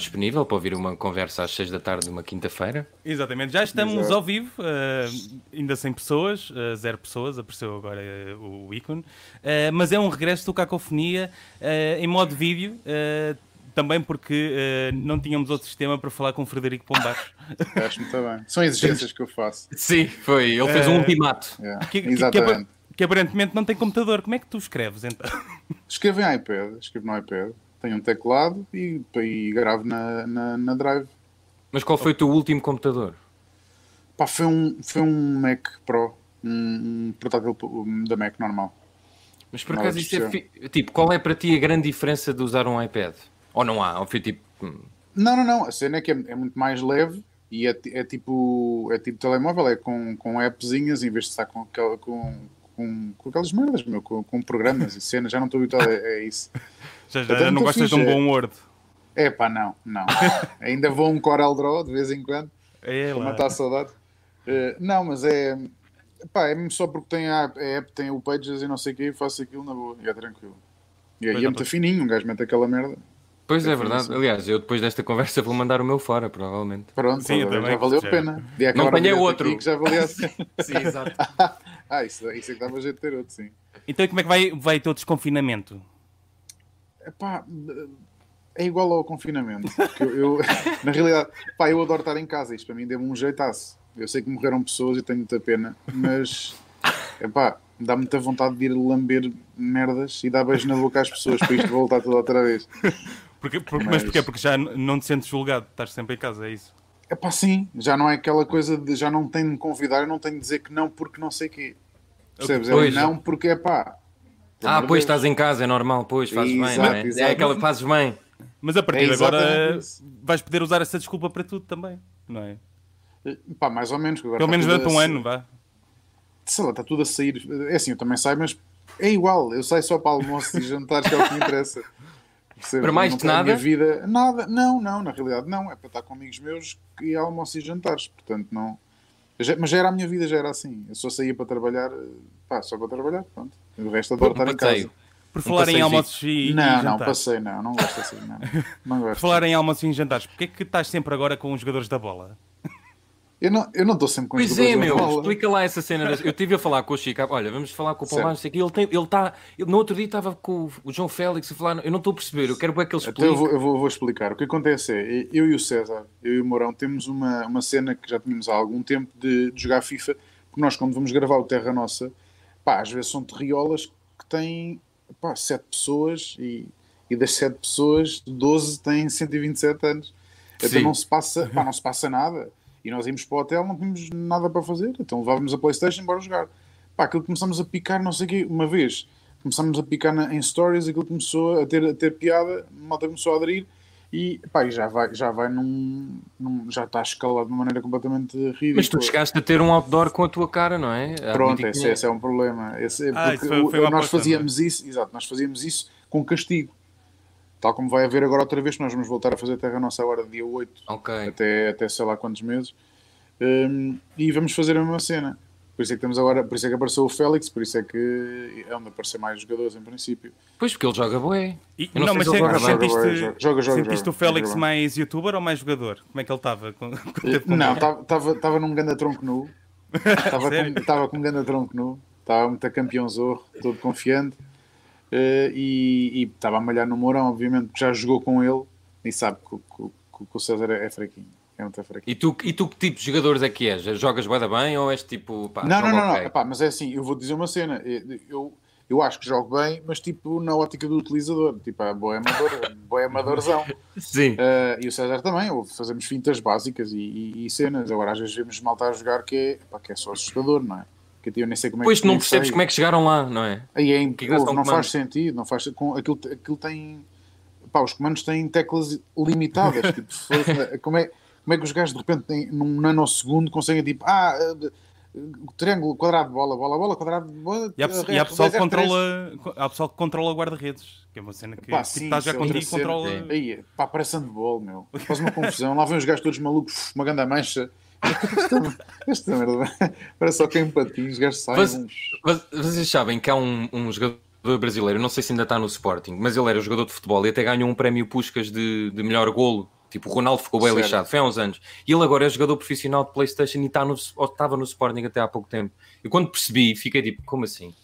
disponível para ouvir uma conversa às 6 da tarde de uma quinta-feira. Exatamente, já estamos Exato. ao vivo, uh, ainda sem pessoas, uh, zero pessoas, apareceu agora uh, o ícone, mas é um regresso do Cacofonia em modo vídeo, também porque não tínhamos outro sistema para falar com o Frederico Pombar. Acho muito bem. São exigências que eu faço. Sim, foi. Ele fez um ultimato. Yeah. Que, Exatamente. Que, que, aparentemente não tem computador. Como é que tu escreves então? Escrevo em iPad, escrevo no iPad tenho um teclado e, e gravo na, na, na, Drive. Mas qual foi o teu último computador? Pá, foi um, foi um Mac Pro, um, um portátil da Mac normal. Mas por acaso isso é fi... tipo, qual é para ti a grande diferença de usar um iPad? Ou não há? Ou foi tipo. Hum. Não, não, não. A cena é que é, é muito mais leve e é, é, tipo é tipo telemóvel, é com, com appzinhas em vez de estar com, com, com, com aquelas merdas, meu, com, com programas e cenas, já não estou habituado a, a isso. Já, já, já não gostas fixe. de um bom Word? É pá, não, não. Ainda vou um Corel Draw de vez em quando. É para matar a saudade. Uh, não, mas é. Pá, é mesmo só porque tem a app, tem o Pages e não sei o que, faço aquilo na boa, e é tranquilo. E aí é muito fininho, um gajo mete aquela merda. Pois é, é verdade. Assim. Aliás, eu depois desta conversa vou mandar o meu fora, provavelmente. Pronto, Sim, já valeu a pena. Não apanhei outro. Que já valia assim. sim, exato. Ah, isso, isso é que dava jeito de ter outro, sim. Então como é que vai, vai ter o desconfinamento? Epá, é igual ao confinamento. Eu, eu, na realidade, pá, eu adoro estar em casa. Isto para mim deu-me um jeitaço. Eu sei que morreram pessoas e tenho muita pena, mas epá, dá muita vontade de ir lamber merdas e dar beijo na boca às pessoas para isto voltar tudo outra vez. Porque, porque, mas... mas porquê? Porque já não te sentes julgado, estás sempre em casa, é isso? É pá, sim, já não é aquela coisa de já não tenho de me convidar, eu não tenho de dizer que não porque não sei o quê. Percebes? É não porque é pá, ah, pois estás em casa, é normal, pois fazes exato, bem, não é? Exato. É aquela que fazes bem. Mas a partir é de agora isso. vais poder usar essa desculpa para tudo também, não é? Pá, mais ou menos. Pelo menos durante um ano, vá. Sei lá, está tudo a sair. É assim, eu também saio, mas é igual. Eu saio só para almoço e jantares, que é o que me interessa. Percebes? Para mais de nada? Vida... Nada, não, não, na realidade não. É para estar com amigos meus e almoço e jantares. Portanto, não. Mas já era a minha vida, já era assim. Eu só saía para trabalhar, pá, só para trabalhar, pronto. O resto adoro estar em casa. Por falar em almoços e, não, e jantares. Não, não, passei, não, não gosto assim, não. não gosto. Por falar em almoços e jantares, porquê é que estás sempre agora com os jogadores da bola? Eu não, eu não estou sempre com pois é, meu, explica lá essa cena. Eu estive a falar com o Chico, olha, vamos falar com o Marcos aqui. Ele está, ele tá, no outro dia estava com o João Félix a falar, eu não estou a perceber, eu quero ver que ele explique. Então eu, vou, eu vou, vou, explicar. O que acontece é, eu e o César, eu e o Mourão, temos uma, uma cena que já tínhamos há algum tempo de, de jogar FIFA, porque nós, quando vamos gravar o Terra Nossa, pá, às vezes são terriolas que têm pá, 7 pessoas e, e das 7 pessoas, 12 têm 127 anos. Então não se passa, pá, não se passa nada. E nós íamos para o hotel, não tínhamos nada para fazer, então levávamos a Playstation e bora jogar. Pá, aquilo começamos a picar, não sei o quê, uma vez começamos a picar na, em stories, aquilo começou a ter, a ter piada, a malta começou a aderir e, pá, e já vai, já vai num, num, já está escalado de uma maneira completamente ridícula. Mas tu chegaste a ter um outdoor com a tua cara, não é? Pronto, esse, esse, é um problema. Esse, é ah, foi, foi nós fazíamos isso, exato, nós fazíamos isso com castigo. Tal como vai haver agora outra vez, nós vamos voltar a fazer Terra Nossa agora dia 8, okay. até, até sei lá quantos meses, um, e vamos fazer a mesma cena. Por isso é que temos agora, por isso é que apareceu o Félix, por isso é que é onde aparecer mais jogadores em princípio. Pois, porque ele joga bué. não, não mas se joga, sentiste, joga, joga, joga, sentiste o Félix mais youtuber ou mais jogador? Como é que ele estava? Não, estava num grande tronco nu. Estava com, com um grande tronco nu. Estava muito campeão zorro, todo confiante. Uh, e estava a malhar no Mourão, obviamente, porque já jogou com ele e sabe que, que, que, o César é, fraquinho. É muito fraquinho. E tu, e tu que tipo de jogadores é que és? Jogas bué bem ou és tipo... Pá, não, não, não, okay. não. Epá, mas é assim, eu vou dizer uma cena. Eu, eu acho que jogo bem, mas tipo na ótica do utilizador. Tipo, é boa amador, boa amadorzão. Sim. Uh, e o César também. Fazemos fintas básicas e, e, e cenas. Agora às vezes vemos malta a jogar que é, pá, que é só assustador, não é? Que eu nem sei como é pois que não percebes sei. como é que chegaram lá, não é? Aí é que não faz sentido, não faz com aquilo, aquilo tem pá, os comandos têm teclas limitadas, tipo, como, é, como é que os gajos de repente têm, num nanosegundo conseguem tipo, ah, uh, triângulo, quadrado, bola, bola, bola, quadrado, bola. E há, e há pessoal, que controla, há pessoal que controla guarda-redes, que é uma cena que pá, tipo, sim, está já é contigo e controla. Aí, pá, parece handball, meu. Faz uma confusão, lá vem os gajos todos malucos, uma grande mancha esta merda parece só quem patins, gajos saem. Vocês sabem que há um, um jogador brasileiro, não sei se ainda está no Sporting, mas ele era jogador de futebol e até ganhou um prémio Puscas de, de melhor golo Tipo, o Ronaldo ficou bem Certo. lixado, foi há uns anos. E ele agora é jogador profissional de Playstation e está no, estava no Sporting até há pouco tempo. E quando percebi, fiquei tipo, como assim?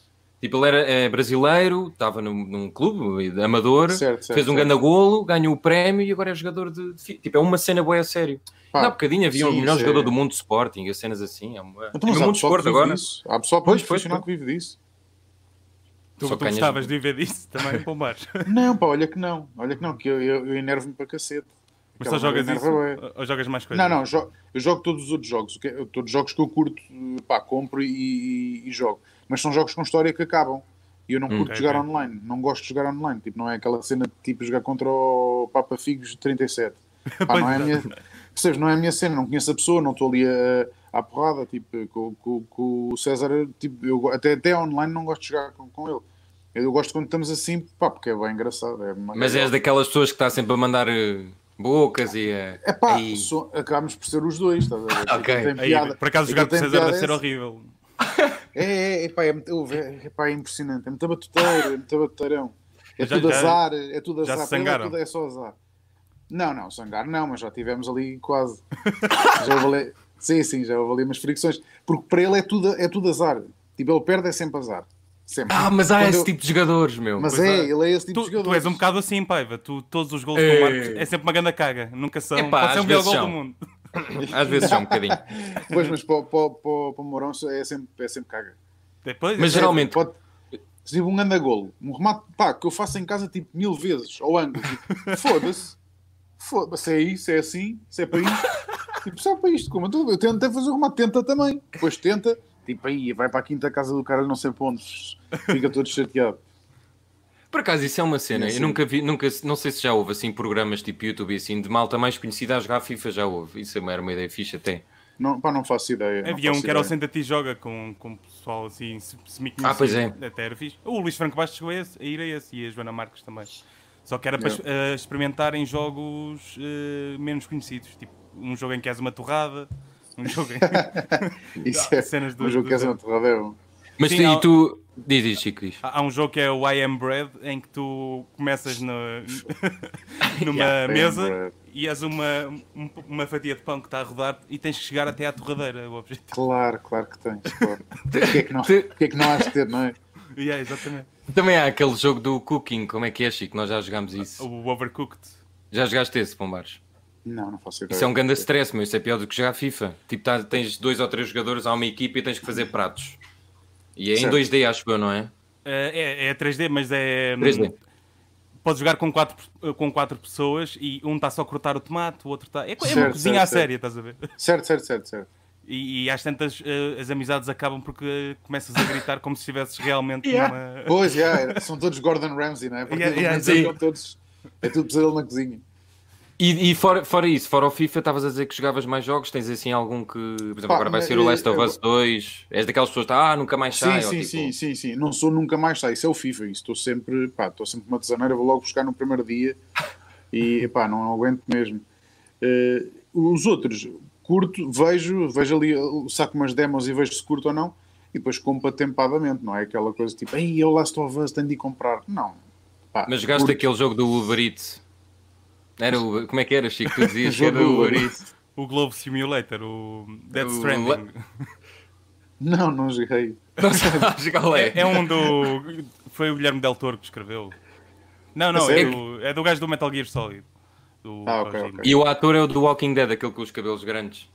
Tipo, ele era é, brasileiro, estava num, num clube amador, Certo, certo, fez um certo. grande golo, ganhou o prémio e agora é jogador de... de tipo, é uma cena boa a sério. Pá, Ainda há bocadinho havia o sim, melhor jogador é- do mundo de Sporting, as cenas assim. É, uma, Então, é mas no há mundo de vive agora. disso. Há pessoal Pois, pois, pois. que vive disso. Tu, tu gostavas de viver disso também, Pombares. Não, pá, olha que não. Olha que não, que eu, eu, eu enervo-me para cacete. Mas só jogas isso? enerva bué. Ou jogas mais coisas? Não, não, jo- eu jogo todos os outros jogos. é- Todos os jogos que eu curto, pá, compro e, e- e jogo. Mas são jogos com história que acabam. E eu não curto ok, jogar ok. online. Não gosto de jogar online. Tipo, não é aquela cena de tipo jogar contra o Papa Figos de 37. Pá, não é a é. minha, percebes? Não é a minha cena. Não conheço a pessoa. Não estou ali a, à porrada. Tipo, com, com- com o César, tipo, eu, até, até online não gosto de jogar com, com ele. Eu gosto quando estamos assim, pá, porque é bem engraçado. É Mas és daquelas pessoas que está sempre a mandar eh, bocas e a... É pá, so- acabamos por ser os dois, estás a ver? Ok. Tem Aí, piada. por acaso jogar com o César piada deve ser essa. horrível. É, é, é, pá, é, é, é, pá, é impressionante. É muito batuteiro, é muito batuteirão. É Já- tudo já- azar, é tudo já azar. se Para ele é, tudo, é só azar. Não, não, sangar não, mas já tivemos ali quase. já sim, sim, já houve ali umas fricções. Porque para ele é tudo, é tudo azar. Tipo, ele perde é sempre azar. Sempre. Ah, mas há Quando esse eu- tipo de jogadores, meu. Mas é, é. ele é esse tipo de Tu, jogador. tu és um bocado assim, Paiva. Tu, todos os gols É. que tu marcas é sempre uma grande caga. Nunca são. Epá, pode ser o melhor gol do são. mundo. Às vezes são um bocadinho. Pois, mas para, para, para, para o Mourão é sempre, é sempre caga. Depois, Mas é- geralmente- Pode, se tipo um anda golo, um remate pá, que eu faço em casa tipo mil vezes, ao ângulo, tipo, foda-se, foda-se, é isso, é assim, se é para isto, tipo, se é para isto, como eu tento até fazer o remate, tenta também, depois tenta, tipo aí, vai para a quinta casa do cara, não sei para onde, fica todo chateado. Por acaso, isso é uma cena. É Eu nunca vi, nunca, não sei se já houve assim programas tipo YouTube e assim de malta mais conhecida a jogar FIFA, já houve. Isso era uma ideia fixe até. Não, pá, não faço ideia. Havia um que era o. Senta-te e Joga com, com o pessoal assim, se, se me Ah, pois é. Até era fixe. O Luís Franco Bastos chegou a, esse- a ir a esse e a Joana Marques também. Só que era para Yeah. eh, experimentarem jogos eh, menos conhecidos. Tipo, um jogo em que és uma torrada, um jogo em... Isso é, cenas do- um jogo do que és uma torradela. Mas Sim, tu, há- e tu. Diz, diz, Chico, diz. Há há um jogo que é o I Am Bread, em que tu começas no, numa Yeah, mesa e és uma, um- uma fatia de pão que está a rodar e tens que chegar até à torradeira, o objetivo. Claro, claro que tens, claro. Porquê é que não, porquê é que não has de ter, não é? Yeah, exatamente. Também há aquele jogo do cooking, como é que é, Chico? Nós já jogámos isso. O Overcooked. Já jogaste esse, Pombares? Não, não faço ideia. Isso é um grande stress, meu. Isso é pior do que jogar FIFA. Tipo, tá- tens dois ou três jogadores, há uma equipa e tens que fazer pratos. E é em Certo. 2D, acho eu, não é? É, é 3D, mas é. 3D. Podes jogar com quatro, com quatro pessoas e um está só a cortar o tomate, o outro está. É, é uma Certo, cozinha certo, à séria, estás a ver? Certo, certo, certo, certo. E, e às tantas eh, as amizades acabam porque começas a gritar como se estivesses realmente Yeah. numa. Pois, yeah, são todos Gordon Ramsay, não é? Porque Yeah, yeah, são todos, é tudo pesadelo na cozinha. E, e fora, fora isso, fora o FIFA, estavas a dizer que jogavas mais jogos. Tens assim algum que, por exemplo, Pá, agora vai ser o Last of eh, Us 2. És daquelas pessoas que ah, nunca mais sai. Sim, sim, tipo, sim, sim, sim. Não sou nunca mais sai. Isso é o FIFA. Isso estou sempre, pá, estou sempre uma tesaneira, vou logo buscar no primeiro dia e pá, não aguento mesmo. Eh, os outros, curto, vejo, vejo ali, saco umas demos e vejo se curto ou não, e depois compro atempadamente, não é aquela coisa tipo, ei, é o Last of Us, tenho de ir comprar. Não. Pá, Mas jogaste curto. aquele jogo do Uber Eats. Era o, como é que era, Chico? Tu dizias que era o Eats. O Globe Simulator, o Dead Stranding. Não, não joguei. Não sabes qual é? É, um do. Foi o Guilherme Del Toro que escreveu. Não, não, é do, é do gajo do Metal Gear Solid. Do Ah, ok, Kojima. ok. E o ator é o do Walking Dead, aquele com os cabelos grandes.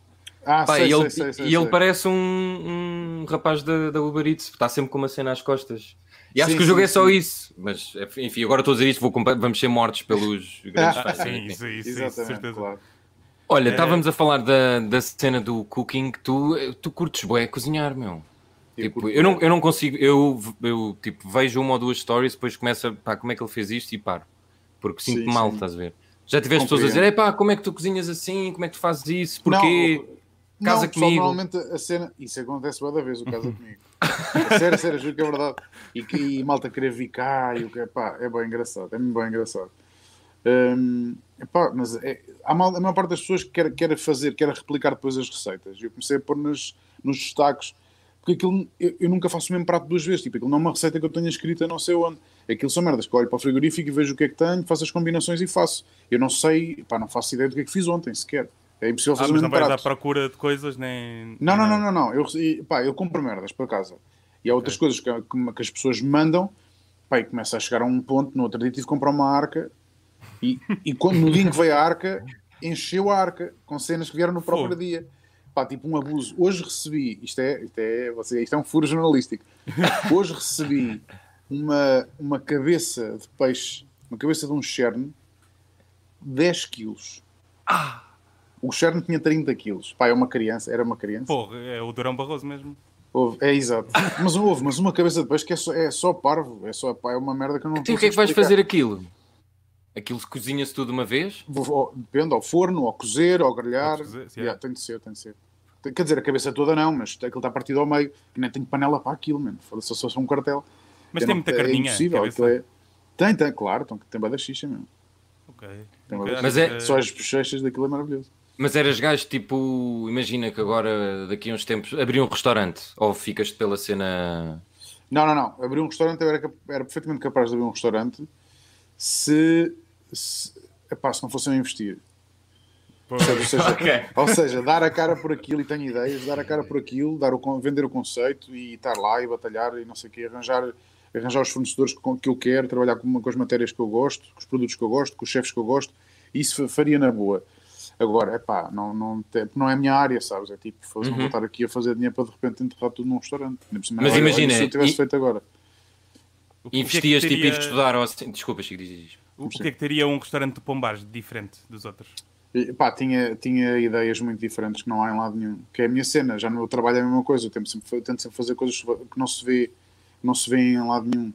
Ah, Pá, sei, e ele, sei, sei, sei, e ele sei. parece um, um rapaz da, da Uber Eats, está sempre com uma cena às costas. E acho Sim, que o jogo sim, é só sim. isso. Mas, enfim, agora estou a dizer isto, vou vamos ser mortos pelos grandes fãs. Sim, isso, isso, Exatamente, certeza. claro. Olha, É. estávamos a falar da, da cena do cooking, que tu, tu curtes bué cozinhar, meu. Eu Tipo, eu, não, eu não consigo, eu, eu tipo, vejo uma ou duas stories, depois começo a, pá, como é que ele fez isto e paro. Porque sinto Sim, mal, sim. estás a ver? Já tiveste pessoas a dizer, Compreendo. pá, como é que tu cozinhas assim, como é que tu fazes isso, porquê? Não, Casa não, comigo. Normalmente a cena. Isso acontece toda vez, o casa comigo. A sério, a sério, juro que é verdade. E, e malta querer vir cá e o que é pá, é bem engraçado, é bem engraçado. Hum, epá, mas é, há mal, a maior parte das pessoas que quer, quer fazer, quer replicar depois as receitas. Eu comecei a pôr nas, nos destaques porque aquilo, eu, eu, nunca faço o mesmo prato duas vezes. Tipo, aquilo não é uma receita que eu tenha escrita não sei onde. Aquilo são merdas que olho para o frigorífico e vejo o que é que tenho, faço as combinações e faço. Eu não sei, pá, não faço ideia do que é que fiz ontem sequer. É impossível fazer ah, mas não vais à procura de coisas nem. Não, não, não, não, não. Eu, pá, eu compro merdas para casa. E há outras coisas que, que, que, as pessoas me mandam, pá, e começa a chegar a um ponto. No outro dia tive que comprar uma arca e, e quando, no dia em que veio a arca, encheu a arca com cenas que vieram no próprio dia. Pá, tipo um abuso. Hoje recebi, isto é, isto é, você, isto é um furo jornalístico. Hoje recebi uma, uma cabeça de peixe, uma cabeça de um cherne, 10 quilos. Ah! O Cherno tinha 30 quilos. Pá, é uma criança, era uma criança. Porra, é o Durão Barroso mesmo. Houve, é exato. Mas houve, mas uma cabeça de peixe que é só, é só parvo, é só pá, é uma merda que eu não Então o que é que vais fazer aquilo? Aquilo cozinha-se tudo de uma vez? Depende, ao forno, ao cozer, ao grelhar. Cozer, yeah, tem de ser, tem de ser. Quer dizer, a cabeça toda não, mas aquilo está partido ao meio, que nem tenho panela para aquilo, mano. Só se fosse um cartel. Mas tem muita é carninha. É impossível, é... Tem, tem, claro, tem bada xixa mesmo. Ok. okay. Mas é... Só as bochechas daquilo é maravilhoso. Mas eras gajo tipo, imagina que agora, daqui a uns tempos, abrir um restaurante ou ficas pela cena. Não, não, não. Abrir um restaurante eu era, era perfeitamente capaz de abrir um restaurante se, se, epá, se não fosse a investir. Ou seja, okay. ou seja, dar a cara por aquilo e tenho ideias, dar a cara por aquilo, dar o, vender o conceito e estar lá e batalhar e não sei o quê, arranjar, arranjar os fornecedores que, que eu quero, trabalhar com, com as matérias que eu gosto, com os produtos que eu gosto, com os chefes que eu gosto, isso faria na boa. Agora, é pá, não, não, não é a minha área, sabes? É tipo, uhum. não vou estar aqui a fazer dinheiro para de repente enterrar tudo num restaurante. Mas imagina, se eu tivesse e... feito agora. Investias, é teria... tipo, em estudar ou assim. Desculpa, Chico, diz, O, o que é que teria um restaurante de Pombares diferente dos outros? E, pá, tinha, tinha ideias muito diferentes que não há em lado nenhum. Que é a minha cena, já no meu trabalho é a mesma coisa. Eu tento sempre, tento sempre fazer coisas que não se vê, não se vê em lado nenhum.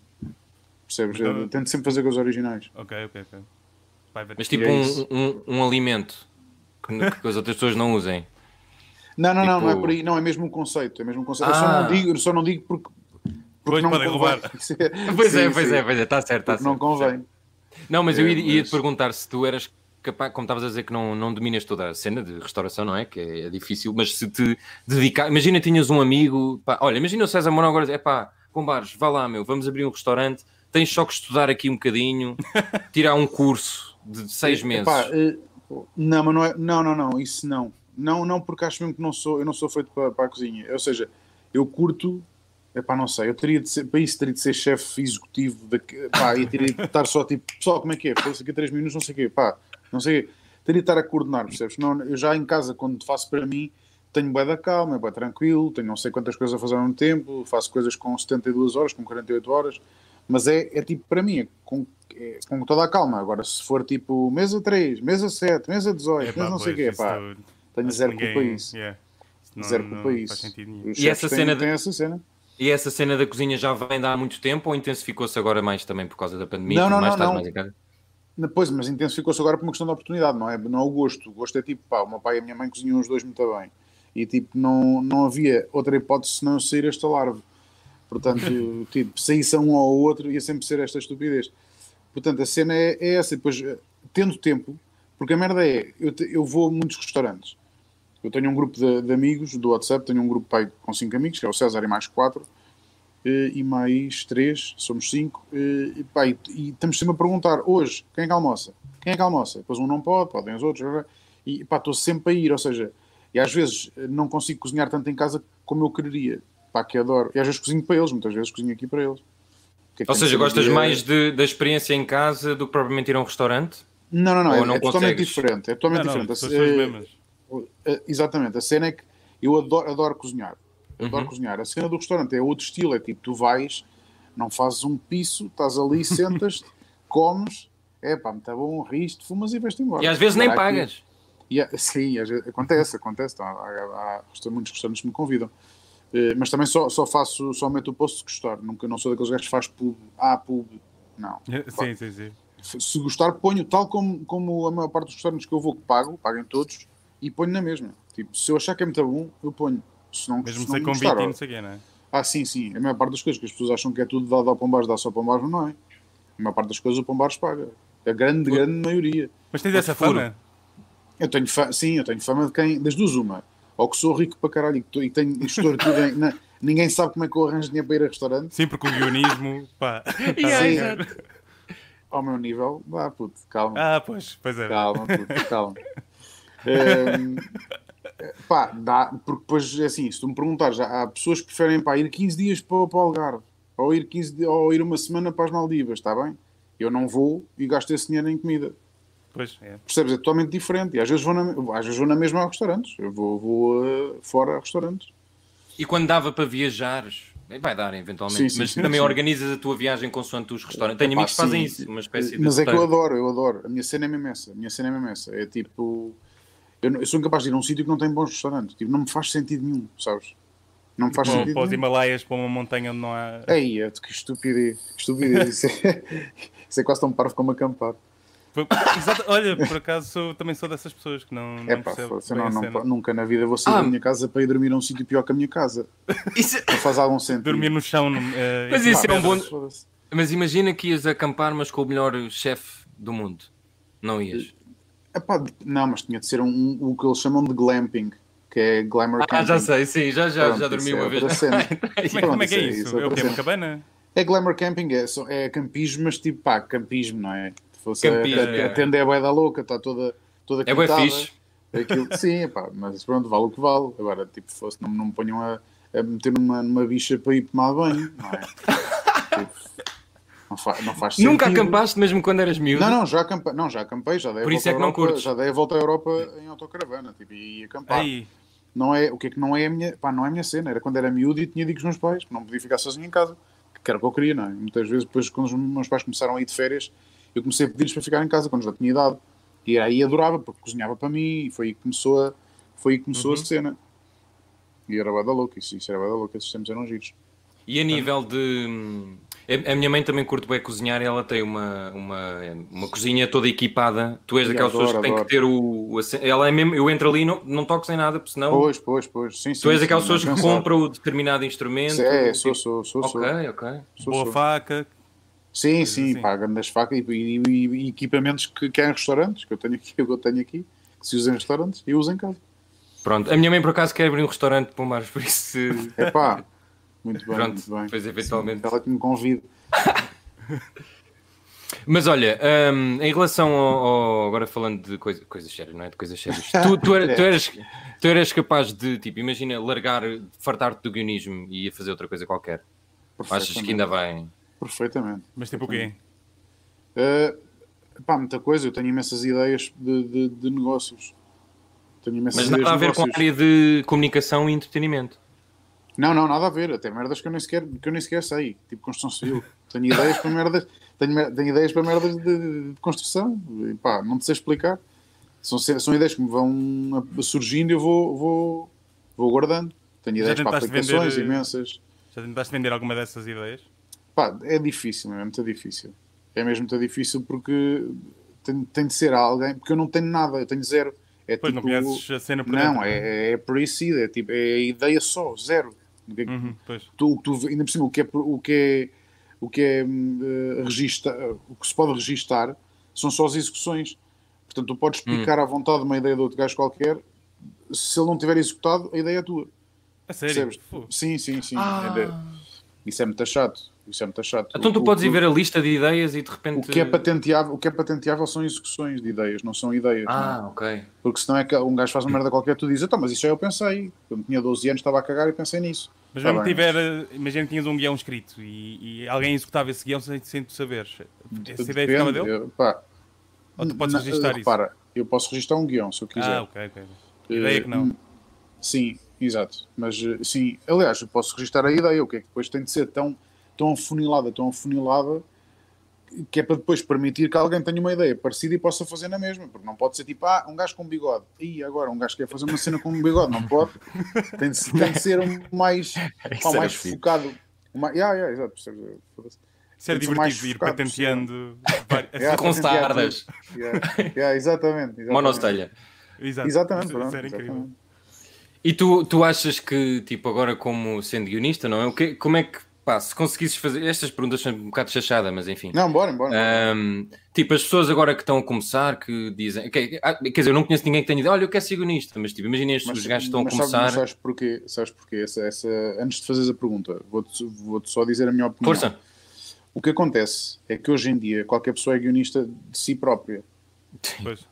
Percebes? Então... Eu tento sempre fazer coisas originais. Ok, ok, ok. Mas tipo é um, um, um alimento que, que as outras pessoas não usem. Não, não, tipo... não, não é tipo- por aí, não, é mesmo um conceito, é mesmo um conceito. Ah. Eu só não ah. digo, só não digo porque, porque não podem roubar. pois é, pois é, pois é, está certo, está certo. Não convém. Não, mas é, eu ia, ia te perguntar se tu eras capaz, como estavas a dizer que não, não dominas toda a cena de restauração, não é? Que é, é difícil, mas se te dedicar, imagina tinhas um amigo, pá, olha, imagina o César Mourão agora, é pá, Pombares, vá lá, meu, vamos abrir um restaurante, tens só que estudar aqui um bocadinho, tirar um curso de seis meses. Epá, eh, não, mas não é. Não, não, não, isso não. Não, não, porque acho mesmo que não sou, eu não sou feito para, para a cozinha. Ou seja, eu curto. Epá, não sei, eu teria de ser, para isso teria de ser chefe executivo, de, pá, e teria de estar só tipo, pessoal, como é que é? Foi aqui a 3 minutos, não sei o quê, pá, não sei Teria de estar a coordenar, percebes? Não, eu já em casa, quando faço para mim, tenho bem da calma, é bem tranquilo, tenho não sei quantas coisas a fazer ao mesmo tempo, faço coisas com 72 horas, com 48 horas, mas é, é tipo para mim, é com é, com toda a calma. Agora, se for tipo mesa 3, mesa 7, mesa 18, mesa não sei o quê, pá, tenho zero ninguém, culpa isso. Yeah. Não, zero culpa isso. E essa cena, tem, essa cena. E essa cena da cozinha já vem de há muito tempo ou intensificou-se agora mais também por causa da pandemia? Não, não, não. não. Mais Pois, mas intensificou-se agora por uma questão de oportunidade, não é? Não é o gosto. O gosto é tipo, pá, o meu pai e a minha mãe cozinham os dois muito bem. E tipo, não, não havia outra hipótese senão sair esta larva. Portanto, tipo, saísse um ou outro, ia sempre ser esta estupidez. Portanto, a cena é, é essa. Depois, eh, tendo tempo, porque a merda é, eu, te, eu vou a muitos restaurantes. Eu tenho um grupo de, de, amigos do WhatsApp, tenho um grupo pai, com cinco amigos, que é o César e mais quatro, e, e mais três, somos cinco, e, pai, e, estamos sempre a perguntar, hoje, quem é que almoça? Quem é que almoça? Depois um não pode, podem os outros, e pá, estou sempre a ir, ou seja, e às vezes eh, não consigo cozinhar tanto em casa como eu quereria, pá, que adoro, e às vezes cozinho para eles, muitas vezes cozinho aqui para eles. Que é que Ou seja, gostas mais de, da experiência em casa do que propriamente ir a um restaurante? Não, não, não, é, não é totalmente diferente. É totalmente não, não, diferente. É, é, exatamente, a cena é que eu adoro, adoro cozinhar. Uhum. Adoro cozinhar. A cena do restaurante é outro estilo, é tipo, tu vais, não fazes um piso, estás ali, sentas, comes, é pá, está bom, riste, fumas e vais-te embora. E às vezes nem pagas. E, sim, acontece, acontece. Há, há, há, muitos restaurantes que me convidam. Eh, mas também só, só faço, só meto o posto se gostar. Nunca não sou daqueles gajos que faz pub. Ah, pub. Não. sim, sim, sim. Se gostar, ponho tal como, como a maior parte dos restaurantes que eu vou que pago, paguem todos, e ponho na mesma. Tipo, se eu achar que é muito bom, eu ponho. Se não, Mesmo se não convite gostar, não sei quê, não é? Ah, sim, sim. A maior parte das coisas que as pessoas acham que é tudo dado ao Pombares, dá só ao Pombares, não é. A maior parte das coisas o Pombares paga. A grande, grande maioria. Mas tens essa fama? Eu tenho fa... Sim, eu tenho fama de quem. Das duas, uma ou que sou rico para caralho e tenho, estou tudo em, na, ninguém sabe como é que eu arranjo dinheiro para ir a restaurante. Sim, porque o guionismo, pá. Yeah, Sim. Ao meu nível, vá, puto, calma. Ah, pois, pois é. Calma, puto, calma. Ehm, pá, dá, porque depois, é assim, se tu me perguntares, há pessoas que preferem pá, ir 15 dias para, para o Algarve, ou ir, 15, di- ou ir uma semana para as Maldivas, está bem? Eu não vou e gasto esse dinheiro em comida. Pois, é. Percebes? É totalmente diferente. E às vezes vou na, às vezes vou na mesma a restaurantes. Eu vou, vou eh, fora a restaurantes. E quando dava para viajares, vai dar eventualmente, Sim, sim, mas sim, também sim. organizas a tua viagem consoante os restaurantes. Tenho Epá, amigos que fazem sim. isso, uma espécie de. Mas é que eu adoro, eu adoro. A minha cena é mesmo essa. A minha cena é mesmo essa. É tipo. Eu, não- eu sou incapaz de ir a um sítio que não tem bons restaurantes. Tipo, não me faz sentido nenhum, sabes? Não me faz Para, sentido para os. Himalaias, para uma montanha onde não há. Ei, é, que estupidez. Que estupidez. Isso é, isso é quase tão parvo como acampar. Exato, olha, por acaso sou- também sou dessas pessoas que não, não É pá, não, não, nunca na vida vou sair Ah. da minha casa para ir dormir a um sítio pior que a minha casa. Isso- Não faz algum sentido. Dormir no chão. eh, Mas isso cima é um bom-. Mas imagina que ias acampar, mas com o melhor chefe do mundo. Não ias. Epá, não, mas tinha de ser um, o que eles chamam de glamping, que é glamour Ah, camping. já sei, sim, já, já, Pronto, já dormi é uma vez. outra cena. Como é, como é que é isso é- é É o outra Uma cabana? É glamour camping, é, é campismo, mas tipo, pá, campismo, não é? Se fosse a, é. a, tenda é bué da louca, está toda, toda É quintada. fixe. Aquilo, sim, pá, mas pronto, vale o que vale. Agora, tipo, fosse, não, não me ponham a, a meter numa, numa bicha para ir tomar banho, não é? Tipo, não, fa, não faz sentido. Nunca acampaste mesmo quando eras miúdo? Não, não, já acampei, não, já acampei, já dei a Por volta isso é à que não Europa, curtes. Já dei a volta à Europa em autocaravana, tipo, e acampar. Aí, Não é, o que é que não é a minha, pá, não é minha cena, era quando era miúdo e tinha dito com os meus pais, que não podia ficar sozinho em casa, que era o que eu queria, não é? Muitas vezes, depois, quando os meus pais começaram a ir de férias, eu comecei a pedir-lhes para ficar em casa, quando já tinha idade. E aí adorava, porque cozinhava para mim, e foi aí que começou a, foi aí que começou Uhum. a cena. E era bada louca, isso, isso era bada louca, esses tempos eram giros. E a nível de. A minha mãe também curte bem cozinhar e ela tem uma, uma, uma cozinha toda equipada. Tu és daquelas pessoas que tem que ter o. Ela é mesmo. Eu entro ali e não, não toco sem nada, porque senão. Pois, pois, pois, sim, sim. tu és sim, aquelas não pessoas que compram o determinado instrumento. É, sou, tipo- sou, sou, sou. Ok, ok. sou, boa sou. faca. Sim, sim, assim. pá, grandes facas e, e- e- e equipamentos que, que há em restaurantes, que eu tenho aqui, que eu tenho aqui, que se usa em restaurantes, eu uso em casa. Pronto. A minha mãe por acaso quer abrir um restaurante de pomares, por isso. É pá, muito bem, Pronto, muito bem. depois eventualmente. Ela que me convida. Mas olha, hum, em relação ao, ao- Agora falando de coisa, coisas sérias, não é? De coisas sérias. Tu, tu, era- tu eras, tu eras capaz de, tipo, imagina, largar, fartar-te do guionismo e ir fazer outra coisa qualquer. Achas que ainda vai. Perfeitamente. Mas tipo o quê? Uh, pá, muita coisa, eu tenho imensas ideias de, de, de negócios. Tenho imensas Mas ideias nada a ver com a negócios. área de comunicação e entretenimento. Não, não, nada a ver. Até merdas que eu nem sequer, que eu nem sequer sei. Tipo construção civil. Tenho ideias para merdas, tenho, tenho ideias para merdas de, de- de construção. E, pá, não te sei explicar. São, são ideias que me vão surgindo e eu vou, vou, vou guardando. Tenho Já ideias para aplicações vender, eh, imensas. Já tentaste vender alguma dessas ideias? Pá, é difícil, é muito difícil. É mesmo muito difícil porque tem, tem de ser alguém, porque eu não tenho nada, eu tenho zero. É Pois não tipo, conheces a cena por não, dentro. é, é pre-seed, é tipo, é a ideia só, zero. É Uhum, pois. tu, tu, ainda por cima, o que é, o que é, o que é hum, regista, o que se pode registar são só as execuções. Portanto, tu podes explicar à vontade uma ideia de outro gajo qualquer, se ele não tiver executado, a ideia é tua. A sério? Sim, sim, sim. É- Isso é muito chato. Isso é muito chato. Então tu O- podes o- ir ver a lista de ideias e de O repente. que, é patenteável, o que é patenteável são execuções de ideias, não são ideias. não é? Ah, ok. Porque senão é que um gajo faz uma merda qualquer, tu dizes, então, mas isso já eu pensei. Quando tinha 12 anos estava a cagar e pensei nisso. Mas Tá mesmo bem, tiver, eh, imagina que tinhas um guião escrito e, e alguém executava esse guião sem, sem tu saberes. Essa ideia ficava Depende, dele? eu- pá, Ou tu podes na- registrar isso? Repara, eu posso registrar um guião se eu quiser. Ah, ok, ok. Ideia que não. Eh, Sim, exato. Mas eh, sim, aliás, eu posso registrar a ideia, o que é que depois tem de ser tão, tão afunilada, tão afunilada, que é para depois permitir que alguém tenha uma ideia parecida e possa fazer na mesma. Porque não pode ser tipo, ah, um gajo com bigode. E agora, um gajo quer fazer uma cena com um bigode. Não pode. Tem de, tem de ser um mais, pá, era mais focado. Uma, yeah, yeah, exato. Isso era ser mais divertido ir focado patenteando. Yeah, Com sardas. Yeah, yeah, exatamente. exatamente. Monostelha. Exato. Exatamente, pronto, isso era incrível. exatamente. E tu, tu achas que, tipo, agora como sendo guionista, não é? O que, como é que pá, se conseguisses fazer. Estas perguntas são um bocado chachada, mas enfim. Não, bora, bora. Um, tipo, as pessoas agora que estão a começar, que dizem. Que, ah, quer dizer, eu não conheço ninguém que tenha dito, olha, eu quero ser nisto, mas tipo, imaginem os gajos que estão a começar. Sabes, sabes porquê? Sabes porquê? Essa, essa, antes de fazeres a pergunta, vou-te vou só dizer a minha opinião. Força. O que acontece é que hoje em dia qualquer pessoa é guionista de si própria. Pois.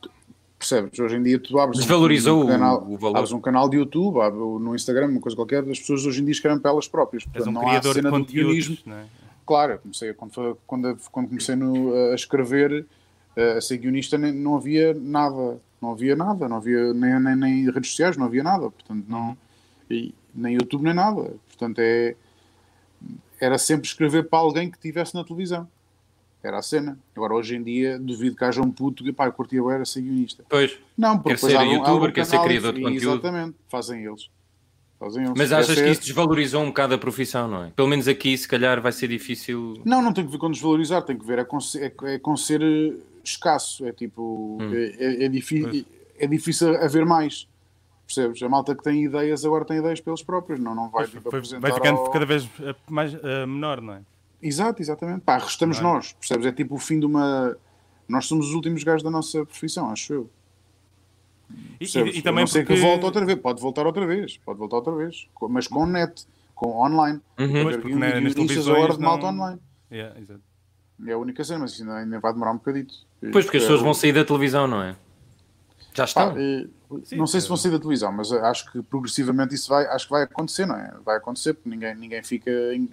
Percebes? Hoje em dia tu abres Desvalorizou um, canal, o, valor. abres um canal de YouTube, no Instagram, uma coisa qualquer, as pessoas hoje em dia escrevem para elas próprias. Portanto, um não há cena de guionismo. É? Claro, comecei, quando, quando, quando comecei no, a escrever, a ser guionista, não havia nada. Não havia nada, não havia nem, nem, nem redes sociais, não havia nada. Portanto, não, e, nem YouTube, nem nada. Portanto, é, era sempre escrever para alguém que estivesse na televisão. Era a cena. Agora, hoje em dia, duvido que haja um puto que, pá, curtia o era ser guionista. Pois. Não, porque quer ser youtuber, quer ser criador de conteúdo. Exatamente, fazem eles. Fazem eles. Mas achas que isso desvalorizou um bocado a profissão, não é? Pelo menos aqui, se calhar, vai ser difícil. Não, não tem que ver com desvalorizar, tem que ver é com, é, é com ser eh, escasso. É tipo, hum. é, é, é, difícil, é difícil haver mais. Percebes? A malta que tem ideias agora tem ideias pelos próprios, não, não vai tipo, apresentar. Vai ficando ao... cada vez eh, mais uh, menor, não é? Exato, exatamente. Pá, restamos não. nós, percebes? É tipo o fim de uma. Nós somos os últimos gajos da nossa profissão, acho eu. E, e, e também não sei porque... que volte outra vez, pode voltar outra vez, pode voltar outra vez, mas com net, com online. Uhum. Pois, porque na, nas televisões de malta online. Yeah, exato. É a única cena, mas ainda, ainda vai demorar um bocadito. Pois, porque as pessoas vão sair da televisão, não é? Já estão. Pá, Sim, não sei se vão sair da televisão, mas acho que progressivamente isso vai, acho que vai acontecer, não é? Vai acontecer, porque ninguém, ninguém fica em,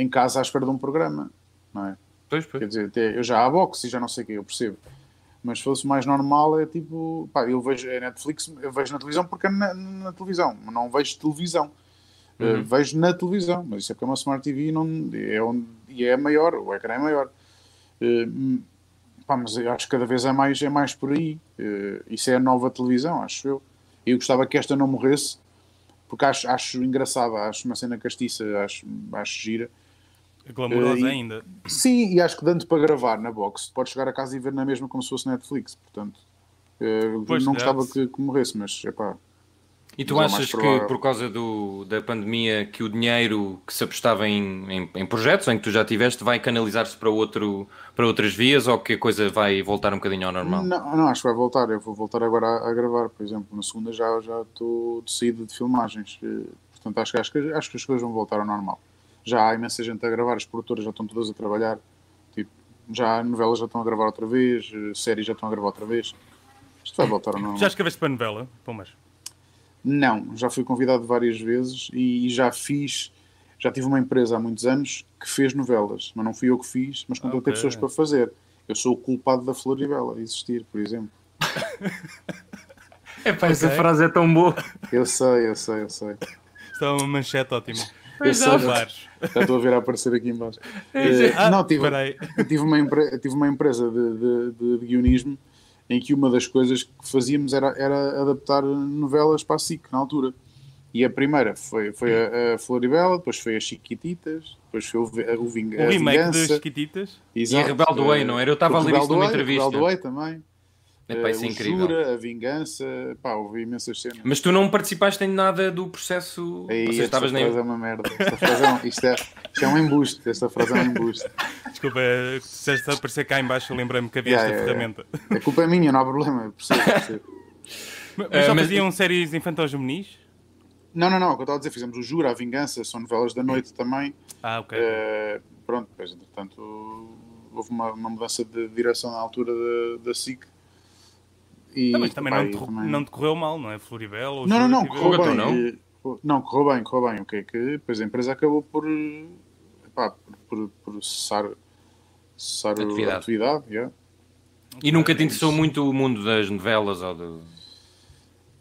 em casa à espera de um programa, não é? Pois, pois. Quer dizer, eu já há boxe e já não sei o que, eu percebo. Mas se fosse mais normal, é tipo, pá, eu vejo a Netflix, eu vejo na televisão porque é na, na televisão, não vejo televisão. Uhum. Uh, vejo na televisão, mas isso é porque é uma Smart TV e, não, é onde, e é maior, o ecrã é maior. Uh, pá, mas eu acho que cada vez é mais, é mais por aí. Uh, isso é a nova televisão, acho eu. Eu gostava que esta não morresse, porque acho, acho engraçada, acho uma cena castiça, acho, acho gira. É glamourosa uh, ainda. Sim, e acho que dando para gravar na box, pode chegar a casa e ver na mesma como se fosse Netflix, portanto. Uh, pois, não gostava que, que, morresse, mas é pá. E tu achas que por causa do, da pandemia que o dinheiro que se apostava em, em, em projetos em que tu já tiveste vai canalizar-se para, outro, para outras vias ou que a coisa vai voltar um bocadinho ao normal? Não, não acho que vai voltar. Eu vou voltar agora a, a gravar, por exemplo. Na segunda já, já estou de saída de filmagens. Eh, portanto, acho, acho, que, acho que as coisas vão voltar ao normal. Já há imensa gente a gravar, as produtoras já estão todas a trabalhar. Tipo, já novelas já estão a gravar outra vez, eh, séries já estão a gravar outra vez. Isto vai voltar ao normal. Já escreveste para novela? Não, já fui convidado várias vezes e, e, já fiz, já tive uma empresa há muitos anos que fez novelas, mas não fui eu que fiz, mas contratei okay. pessoas para fazer. Eu sou o culpado da Floribela existir, por exemplo. é pá, essa frase é tão boa. Eu sei, eu sei, eu sei. Isto é uma manchete ótima. Eu sei, já, estou a ver a aparecer aqui embaixo. Ah, não, tive, tive, uma, tive uma empresa de, de, de, de guionismo em que uma das coisas que fazíamos era, era adaptar novelas para a SIC, na altura. E a primeira foi, foi a, a Floribela, depois foi as Chiquititas, depois foi o, o, Ving, o remake das Chiquititas. Exato. E a Rebelde Way, não era? Eu estava a ler isto numa entrevista. Rebelde Way também. É, pá, isso é incrível. Jura, a vingança, pá, ouvi imensas cenas. Mas tu não participaste em nada do processo. Ei, esta estavas frase nem... é uma merda. Esta frase é um, isto, é, isto é um embuste. Esta frase é um embuste. Desculpa, se esta aparecer cá em baixo, lembrei-me que havia yeah, esta yeah, ferramenta. Yeah. A culpa é minha, não há problema. Percebo, percebo. Mas já uh, faziam mas... séries infantis juvenis? Não, não, não. O que eu estava a dizer, fizemos o Jura, a Vingança, são novelas da noite também. Ah, ok. Uh, pronto, depois, entretanto, houve uma, uma mudança de direção na altura da, da SIC e, não, mas também, não, te, também não correu mal, não é? Floribel? Não, não, não, correu bem. Não? E, não, correu bem, correu bem. O que é que depois a empresa acabou por, epá, por, por, por cessar, cessar atividade. a atividade yeah. E nunca te interessou muito o mundo das novelas ou do...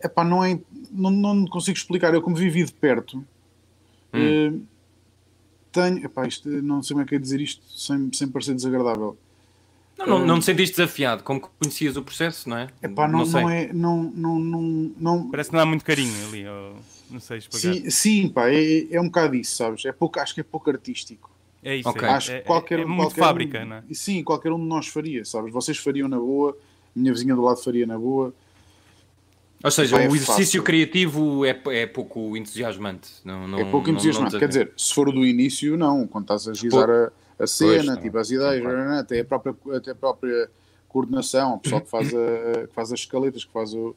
Epá, não, é, não, não consigo explicar. Eu como vivi de perto hum. eh, tenho... Epá, isto, não sei como é que é dizer isto sem, sem parecer desagradável não, não, não te sentiste desafiado, como que conhecias o processo, não é? Epá, não, não, não é. Não, não, não, não... Parece que não há muito carinho ali, ou, não sei explicar. Sim, sim pá, é, é um bocado isso, sabes? É pouco, acho que é pouco artístico. É isso, okay. é, acho é, qualquer, é, é muito qualquer fábrica, um, não é? Sim, qualquer um de nós faria, sabes? Vocês fariam na boa, minha vizinha do lado faria na boa. Ou seja, o exercício fácil. criativo é, é pouco entusiasmante. Não, não, é pouco entusiasmante. Não, não Quer dizer, se for do início, não. Quando estás a agilizar a, a, cena, pois, tipo as ideias, claro. até, a própria, até a própria coordenação, o pessoal que faz, a, que faz as escaletas, que faz o,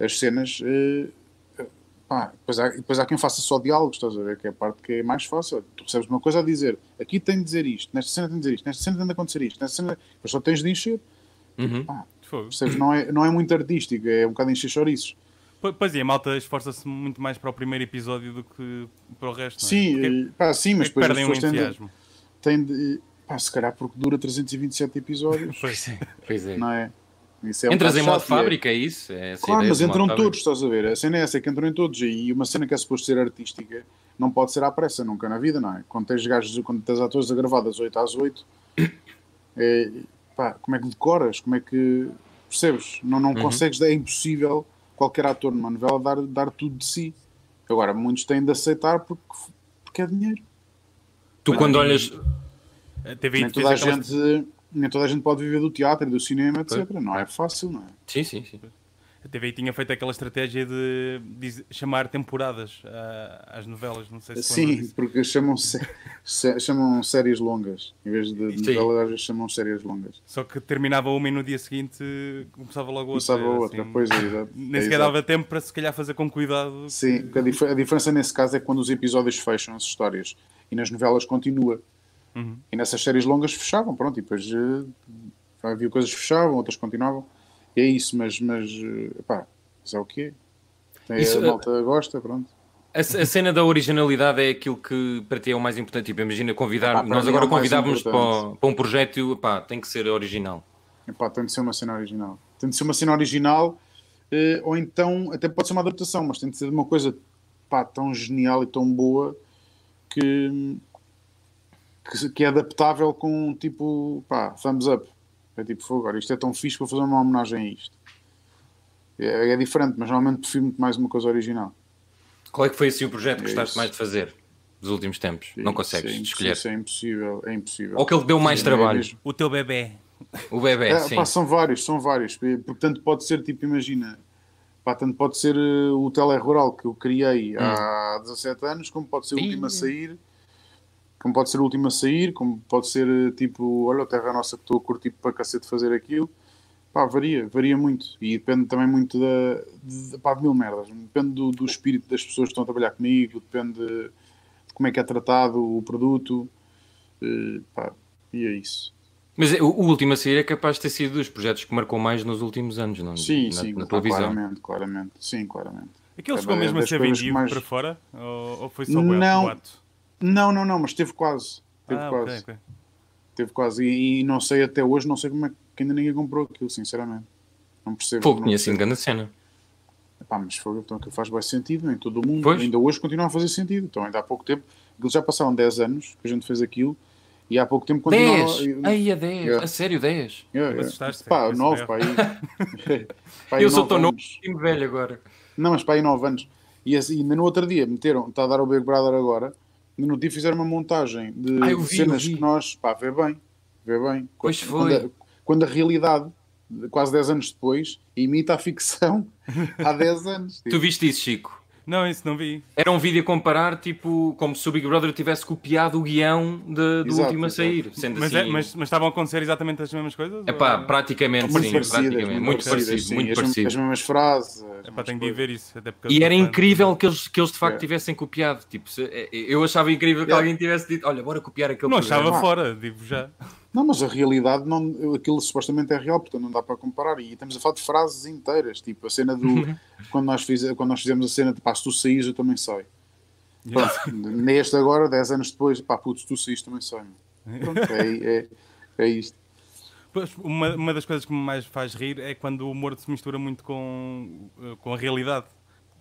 as cenas. Eh, pá, depois, há, depois há quem faça só diálogos, estás a ver? Que é a parte que é mais fácil. Tu recebes uma coisa a dizer, aqui tem de dizer isto, nesta cena tem de dizer isto, nesta cena tem de acontecer isto, nesta cena. Depois só tens de encher. Uhum. Pá, percebes? Não é, não é muito artístico, é um bocado encher chouriços. Pois é, a malta esforça-se muito mais para o primeiro episódio do que para o resto. Não é? Sim, Porque, pá, sim, mas depois perdem pessoas têm têm de. Pá, se calhar porque dura 327 episódios. pois é. Pois é. Não é? Isso é um Entras em modo fábrica, é, isso? É claro, mas entram todos, estás a ver? A cena é essa, é que entram em todos. E uma cena que é suposto ser artística não pode ser à pressa, nunca na vida, não é? Quando tens gajos, quando tens atores a gravar das 8 às 8, é, pá, como é que decoras? Como é que. Percebes? Não, não uhum. consegues, é impossível qualquer ator numa novela dar, dar tudo de si. Agora, muitos têm de aceitar porque, porque é dinheiro. Tu, quando olhas. nem toda a gente nem toda a gente pode viver do teatro, do cinema, etc. Não é fácil, não é? Sim, sim, sim. A TVI tinha feito aquela estratégia de, de chamar temporadas uh, às novelas, não sei se Sim, porque chamam, se, chamam séries longas, em vez de novelas, às vezes chamam séries longas. Só que terminava uma e no dia seguinte começava logo outra. Começava outra, assim, pois é, exato. Nem é, sequer dava tempo para se calhar fazer com cuidado. Sim, que... a, dif a diferença nesse caso é quando os episódios fecham as histórias e nas novelas continua. Uhum. E nessas séries longas fechavam, pronto, e depois uh, havia coisas que fechavam, outras continuavam. E é isso, mas, mas uh, pá, isso é o que é. Isso, a eh, malta gosta, pronto. A, a, cena da originalidade é aquilo que para ti é o mais importante. Tipo, imagina convidar. nós agora é convidávamos para, para, um projeto, pá, tem que ser original. Epá, tem de ser uma cena original. Tem de ser uma cena original, uh, ou então até pode ser uma adaptação, mas tem de ser uma coisa pá, tão genial e tão boa que que, que é adaptável com tipo, pá, thumbs up. É tipo, agora isto é tão fixe para fazer uma homenagem a isto. É, é, diferente, mas normalmente prefiro muito mais uma coisa original. Qual é que foi assim o projeto que é gostaste mais de fazer dos últimos tempos? Sim, Não consegues sim, escolher? Isso é impossível, é impossível. Ou que ele deu mais sim, trabalho? É o teu bebê. O bebê, é, sim. Pá, são vários, são vários. Portanto, pode ser tipo, imagina, pá, tanto pode ser uh, o Telerural que eu criei hum. há 17 anos, como pode ser o último a sair como pode ser o último a sair, como pode ser eh, tipo, olha, a Terra Nossa que estou a curtir para cacete fazer aquilo. Pá, varia, varia muito. E depende também muito da, de, pá, de mil merdas. Depende do, do, espírito das pessoas que estão a trabalhar comigo, depende de, como é que é tratado o produto. Eh, pá, e é isso. Mas o, o último a sair é capaz de ter sido dos projetos que marcou mais nos últimos anos, não? Sim, na, sim, na televisão. claramente, claramente. Sim, claramente. Aquilo chegou é, mesmo a ser vendido mais... para fora? Ou, ou foi só não, boato? Não, não, não, mas teve quase. Teve ah, quase. Okay, okay. Teve quase. E, e, não sei até hoje, não sei como é que ainda ninguém comprou aquilo, sinceramente. Não percebo. Pouco tinha sido grande cena. Epá, mas foi, então aquilo faz bem sentido em todo o mundo. Pois. Ainda hoje continua a fazer sentido. Então ainda há pouco tempo, aquilo já passaram 10 anos que a gente fez aquilo e há pouco tempo continua. 10! Aí a 10! Yeah. A sério, 10? Yeah, yeah. Pá, 9, pá, aí, pá, aí Eu sou tão novo e velho agora. Não, mas pá, aí 9 anos. E assim, ainda no outro dia meteram, está a dar o Big Brother agora no dia fizeram uma montagem de ah, vi, cenas que nós, pá, vê bem, vê bem. Pois quando, foi. Quando a, quando a realidade, quase 10 anos depois, imita a ficção há 10 anos. Tipo. Tu viste isso, Chico? Não, isso não vi. Era um vídeo a comparar, tipo, como se o Big Brother tivesse copiado o guião de, do exato, último a sair. Sendo mas, é, assim... é, mas, mas, estavam a acontecer exatamente as mesmas coisas? É pá, praticamente muito sim. Praticamente, muito, muito parecido. Sim, muito as, parecido. as mesmas frases. É pá, tenho de ver isso. e era incrível que eles, que eles de facto é. tivessem copiado. Tipo, se, é, eu achava incrível que alguém tivesse dito: olha, bora copiar aquele Não programa. achava fora, digo já. Não, mas a realidade, não, aquilo supostamente é real, portanto não dá para comparar. E estamos a falar de frases inteiras, tipo a cena do. quando, nós fiz, quando nós fizemos a cena de pá, se tu saís, eu também saio. neste agora, 10 anos depois, pá, putz, se tu saís, também saio. Pronto, é, é, é isto. Uma, uma das coisas que me mais faz rir é quando o humor se mistura muito com, com a realidade.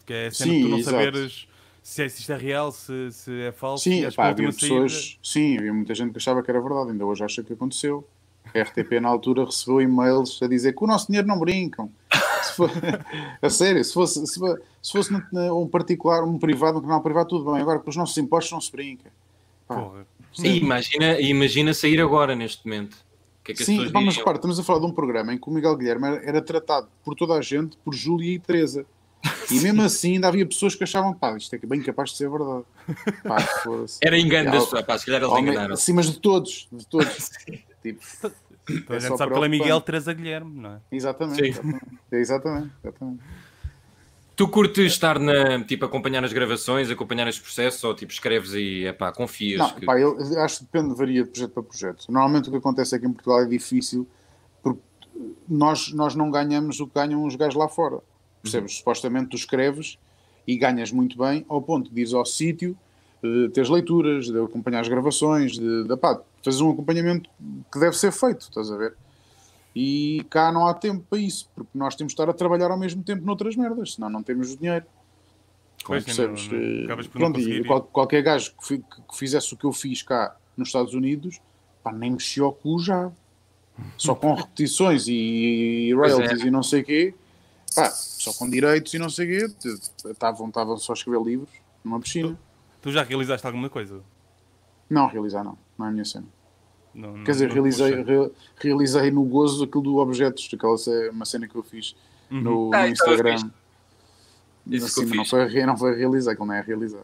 Que é a cena Sim, de tu não exato. saberes se, é, se isto é real, se, se é falso. Sim, pá, havia pessoas, sim, havia muita gente que achava que era verdade, ainda hoje acha que aconteceu. A RTP na altura recebeu e-mails a dizer que o nosso dinheiro não brincam. For, a sério, se fosse, se, se fosse um particular, um privado, um canal privado, tudo bem. Agora, com os nossos impostos não se brinca. Pá, imagina, imagina sair agora neste momento. Que é que Sim, pá, mas repara, estamos a falar de um programa em que o Miguel Guilherme era, era tratado por toda a gente por Júlia e Teresa. E mesmo assim ainda havia pessoas que achavam, pá, isto é bem capaz de ser verdade. Pá. Era engano É, das pessoas, pá, se calhar eles enganaram. sim, mas de todos, de todos. tipo, Toda É a gente sabe que ele é. Miguel Teresa Guilherme, não é? exatamente, Sim. exatamente. Exatamente, exatamente. Tu curtes estar na, tipo, acompanhar as gravações, acompanhar os processos, ou tipo, escreves e, é pá, confias Não, que... pá, eu acho que depende, varia de projeto para projeto. Normalmente o que acontece aqui em Portugal é difícil porque nós, nós não ganhamos o que ganham os gajos lá fora. Percebes? Supostamente tu escreves e ganhas muito bem ao ponto de ires ao sítio, eh, teres leituras, de acompanhar as gravações, de, de pá, fazer um acompanhamento que deve ser feito, estás a ver? E cá não há tempo para isso, porque nós temos de estar a trabalhar ao mesmo tempo noutras merdas, senão não temos o dinheiro. Pois, Percebes? não- não- Eh, por não Pronto, e qual- qualquer gajo que, que- que fizesse o que eu fiz cá nos Estados Unidos, pá, nem mexia o cu já. Só com repetições e, e é. royalties e não sei o quê, pá, só com direitos e não sei o quê, estavam só a escrever livros numa piscina. Tu já realizaste alguma coisa? Não, realizar não, não é a minha cena. Não, não- Quer dizer, não realizei, re- realizei no gozo aquilo do objetos, aquela uma cena que eu fiz Uhum. no, no Ah, isso eu Instagram. fiz. Isso Assim, não foi, não foi realizar, aquilo não é a realizar.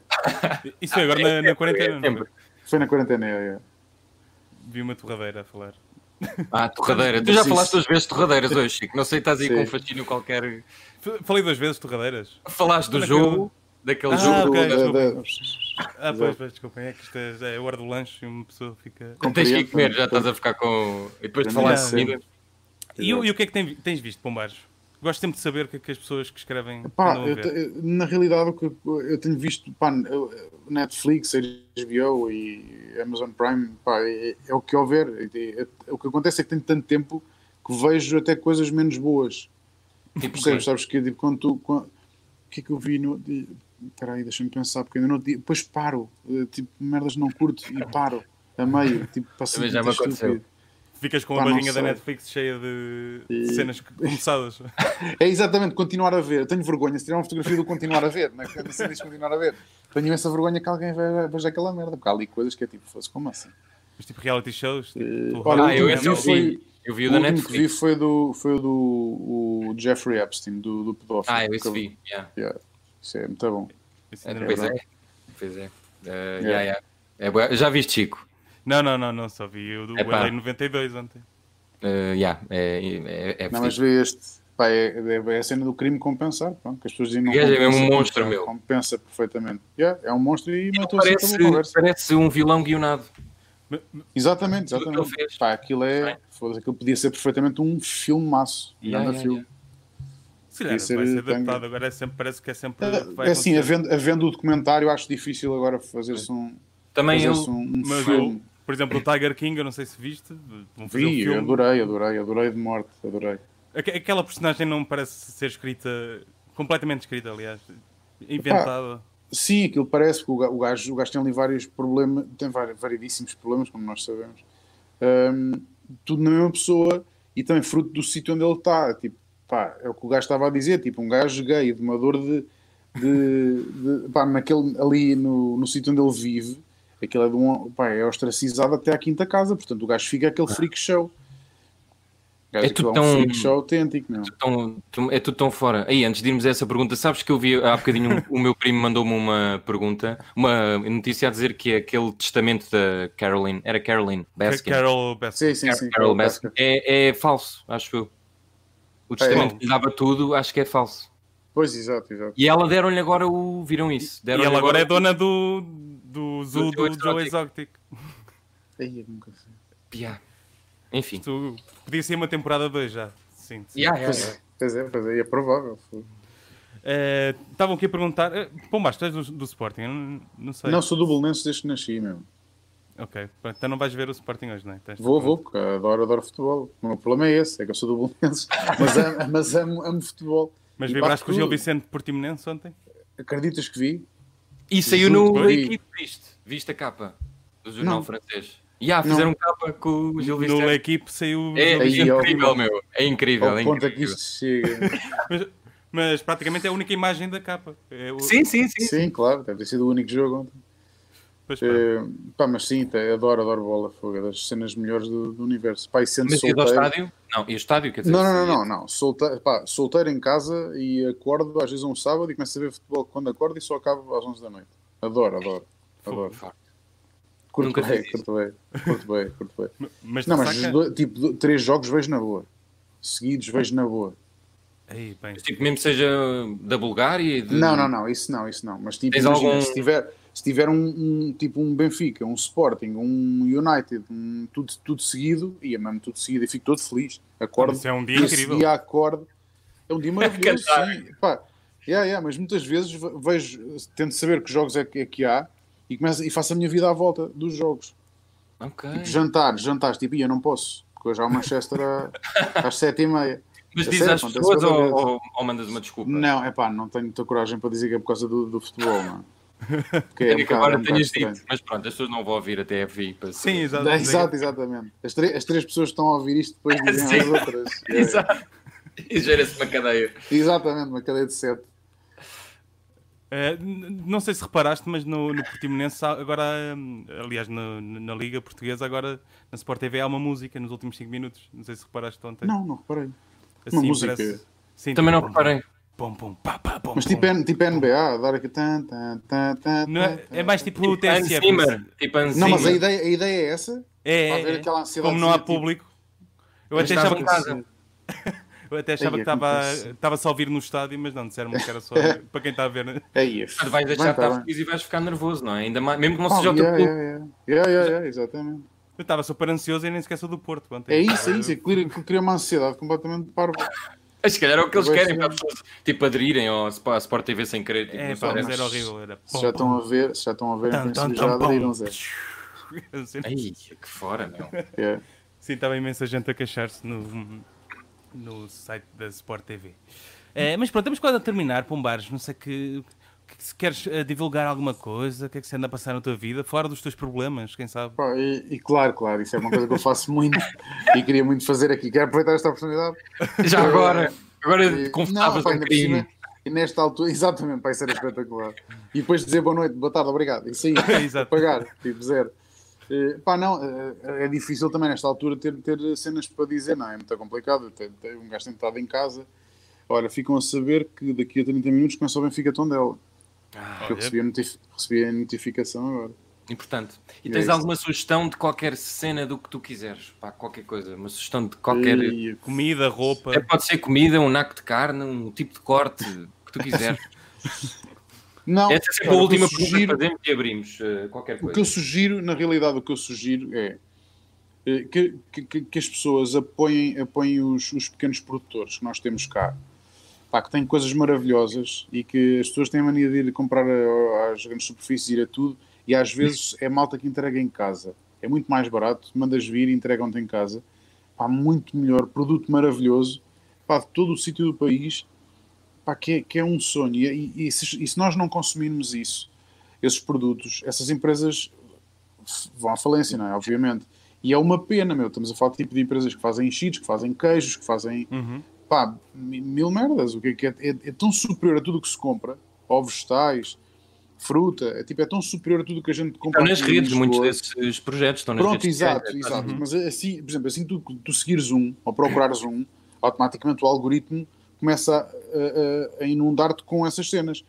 Isso foi agora na, na quarentena, não sempre. foi? Foi na quarentena, é, é. Vi uma torradeira a falar. Ah, torradeira. Tu já falaste duas vezes torradeiras hoje, Chico. Não sei, estás aí Sim. com um fascínio qualquer. Falei duas vezes torradeiras. Falaste do jogo, daquele Ah, jogo. ok. Da- da- Ah, pois, pois, desculpem, é que isto é, é a hora do lanche e uma pessoa fica. Tens que comer, já estás a ficar com. E depois de falar comida. E, o- e o que é que tens visto, Pombares? Gosto sempre de saber o que é que as pessoas que escrevem Pá, te- na realidade, o que eu, eu tenho visto pá, Netflix, HBO e Amazon Prime, pá, é, é o que houver. É, é- o que acontece é que tenho tanto tempo que vejo até coisas menos boas. Tipo, Percebes? Sabes que tipo, quando tu. quando- o que é que eu vi no. Espera aí, deixa-me pensar, porque ainda não. Depois paro. eh, Tipo, merdas não curto e paro. A meio. Tipo, passa Também já me aconteceu. Ficas com Pá, a barrinha da. Netflix cheia de E- cenas começadas. É exatamente, continuar a ver. Eu tenho vergonha se tirar uma fotografia do continuar a ver, não é? Quando se diz continuar a ver. Tenho imensa vergonha que alguém veja, veja aquela merda, porque há ali coisas que é tipo, fosse como assim? Mas tipo reality shows. Tipo, Eh, olha, Ah, eu o esse eu vi. Eu vi o O da último que vi Netflix. foi, do, foi o do o Jeffrey Epstein, do, do pedófilo. Ah, eu esse vi. yeah. Yeah, isso é muito bom. Não Pois é. Pois é. Eh, Yeah. yeah, yeah. É Já viste, Chico? Não, não, não, não, só vi o do Epá. LA 92 ontem. Eh, yeah, é, é, é Não, mas vê este. Pá, é, é, é a cena do crime compensar, pronto, que as pessoas dizem não O gajo é mesmo um compensa, monstro, compensa, meu. Compensa perfeitamente. Yeah, é um monstro e matou parece, parece um vilão guionado. Exatamente, exatamente. Pá, aquilo é. Foda-se, aquilo podia ser perfeitamente um filmaço. Um Yeah, yeah, filme. Se calhar vai ser adaptado, agora é sempre, parece que é sempre. vai É assim, havendo, havendo o documentário, acho difícil agora fazer-se um, Também eu. fazer um, um Mas filme. eu, por exemplo, o Tiger King, eu não sei se viste. Vão fazer um Vi, filme. adorei, adorei, adorei de morte, adorei. Aque- Aquela personagem não parece ser escrita, completamente escrita, aliás, inventada. Sim, aquilo parece que o ga- o gajo, o gajo tem ali vários problemas, tem vari- variedíssimos problemas, como nós sabemos. Ahm, tudo na mesma pessoa e também fruto do sítio onde ele está. Tipo, pá, é o que o gajo estava a dizer, tipo, um gajo gay, de uma dor de. de, de- pá, naquele, ali no, no sítio onde ele vive, aquilo é, de um, pá, é ostracizado até à quinta casa, portanto o gajo fica aquele freak show. O gajo É tudo é um tão- freak show autêntico. Tão- tão- é tudo tão fora. Aí, antes de irmos a essa pergunta, sabes que eu vi há bocadinho um- o meu primo mandou-me uma pergunta, uma notícia a dizer que aquele testamento da Caroline, era Caroline Baskin, Carol Baskin. Sim, sim, sim. Carol Baskin, é, é falso, acho eu. O testamento é? que lhe dava tudo, acho que é falso. Pois, exato, exato. E ela deram-lhe agora o. Viram isso? E Deram-lhe ela agora é o- dona do, do zoo Joe do Joe Exotic. Exotic. Ai, eu nunca sei. Yeah. Enfim. Isto podia ser uma temporada 2 já. Sim. sim. Yeah, yeah, Pois yeah. é, pois é, pois é, é provável. Eh, Estavam aqui a perguntar. Uh, Pombas, tu és do, do Sporting? Eu não, não sei. Não, sou do Belenenses desde que nasci, meu. Ok, pronto, então não vais ver o Sporting hoje, não é? Tens- Vou, vou, porque adoro, adoro futebol. O meu problema é esse, é que eu sou do Belenenses. Mas amo, mas amo, amo futebol. Mas E vibraste com o Gil Vicente Portimonense ontem? Acreditas que vi? E saiu no equipe, viste? Viste a capa do jornal Não. francês. Yeah, fizeram capa com o Gil No Vicente. equipe saiu. É, é Aí, incrível, meu. É incrível. Ao É ponto é que incrível. isto chega. Mas, mas praticamente é a única imagem da capa. É o- Sim, sim, sim. Sim, claro, deve ter sido o único jogo ontem. Pois uh, pá, mas sim, tá, adoro, adoro bola. Foi das cenas melhores do, do universo. Pá, e sendo mas solteiro... estádio? Não, e o estádio? Quer dizer, não, não, não, não, não. Solteiro, pá, solteiro em casa e acordo às vezes um sábado e começo a ver futebol quando acordo e só acabo às 11 da noite. Adoro, adoro. adoro. Curto bem, curto bem, curto bem, curto bem. Mas não, mas saca... tipo, três jogos vejo na boa. Seguidos vejo na boa. Ei, bem. Tipo, mesmo seja da Bulgária? De... Não, não, não, isso não, isso não. Mas tipo, imagina, algum... se tiver se tiver um, um, tipo um Benfica, um Sporting, um United, um, tudo, tudo seguido, ia mesmo tudo seguido e fico todo feliz. Acordo, Isso é um dia incrível. Dia acordo, é um dia maravilhoso. sim, pá, yeah, yeah, mas muitas vezes vejo, tento saber que jogos é que, é que há e, começo, e faço a minha vida à volta dos jogos. Okay. Tipo, jantar, jantares, tipo, eu não posso, porque hoje há o Manchester às sete e meia. Mas diz às pessoas ou, ou, ou, mandas uma desculpa? Não, é pá, não tenho muita coragem para dizer que é por causa do, do futebol, mano. Que é, um agora é um tenhas dito, mas pronto, as pessoas não vão ouvir até a FI. Para Sim, exato, exato, exatamente. As, as, três pessoas que estão a ouvir isto depois dizem as outras. exato. E gera-se uma cadeia. Exatamente, uma cadeia de sete. Uh, não sei se reparaste, mas no, no Portimonense, agora, hum, aliás, no, na Liga Portuguesa, agora na Sport TV há uma música nos últimos 5 minutos. Não sei se reparaste ontem. Não, não reparei. Assim, uma música. Parece... Sim, Também não reparei. Pum, pum, pá, pá, pum, Mas tipo, é, tipo NBA, dar aqui. Tan, tan, tan, tan, não é, é mais tipo o tipo TSF. Tipo não, mas a ideia, a ideia é essa. É, é, como não há tipo, público. Eu até achava que. Eu até achava que estava, estava só a ouvir no estádio, mas não, disseram-me que era só para quem está a ver. Né? É isso. Vais deixar de estar feliz e vais ficar nervoso, não é? Ainda mais, mesmo que não oh, seja o teu yeah, clube. Yeah, yeah. yeah, yeah, exatamente. Eu estava super ansioso e nem esqueci do Porto. É isso, é isso. Cria uma ansiedade completamente parva. Se calhar é o que eles querem para as pessoas tipo, aderirem ao Sport TV sem querer. Tipo, é, pá, mas era horrível. Era... Se já estão a ver, se já estão a ver, tum, tum, já aderiram, Zé. Ai, que fora, meu. Yeah. Sim, estava imensa gente a queixar-se no, no site da Sport TV. É, mas pronto, estamos quase a terminar, Pombares. Não sei que, se queres uh, divulgar alguma coisa, o que é que se anda a passar na tua vida, fora dos teus problemas, quem sabe? Pá, e, e, claro, claro, isso é uma coisa que eu faço muito e queria muito fazer aqui. Quero aproveitar esta oportunidade. Já agora, agora confortáveis um bocadinho. E nesta altura, exatamente, vai ser espetacular. E depois dizer boa noite, boa tarde, obrigado. Isso aí, pagar, tipo zero. Uh, pá, não, uh, é difícil também nesta altura ter, ter cenas para dizer, não é? muito complicado. Ter, ter um gajo tentado em casa. Olha, ficam a saber que daqui a 30 minutos começa o Benfica Tondela. Ah, eu recebi a, notif recebi a notificação agora. Importante. E, e tens é alguma sugestão de qualquer cena do que tu quiseres? Pá, qualquer coisa. Uma sugestão de qualquer. E... Comida, roupa. É, pode ser comida, um naco de carne, um tipo de corte que tu quiseres. Não, Essa é sempre a última pergunta que fazemos e abrimos uh, qualquer coisa. O que eu sugiro, na realidade, o que eu sugiro é uh, que, que, que, as pessoas apoiem, apoiem os, os pequenos produtores que nós temos cá pá, que tem coisas maravilhosas e que as pessoas têm a mania de ir comprar às grandes superfícies, ir a tudo, e às vezes é malta que entrega em casa. É muito mais barato, mandas vir e entregam-te em casa. Pá, muito melhor, produto maravilhoso, pá, de todo o sítio do país, pá, que, é, que é um sonho. E, e, e, se, e se nós não consumirmos isso, esses produtos, essas empresas vão à falência, não é? Obviamente. E é uma pena, meu. Estamos a falar de tipo de empresas que fazem enchidos, que fazem queijos, que fazem uhum pá, mil merdas. O que é, que é, é, é tão superior a tudo o que se compra, ovos vegetais, fruta, é, tipo, é tão superior a tudo o que a gente compra. Estão nas redes, muitos desses projetos estão nas Pronto, redes. exato, sociais, exato. Uhum. Mas assim, por exemplo, assim tu, tu seguires um ou procurares um, automaticamente o algoritmo começa a, a, a inundar-te com essas cenas.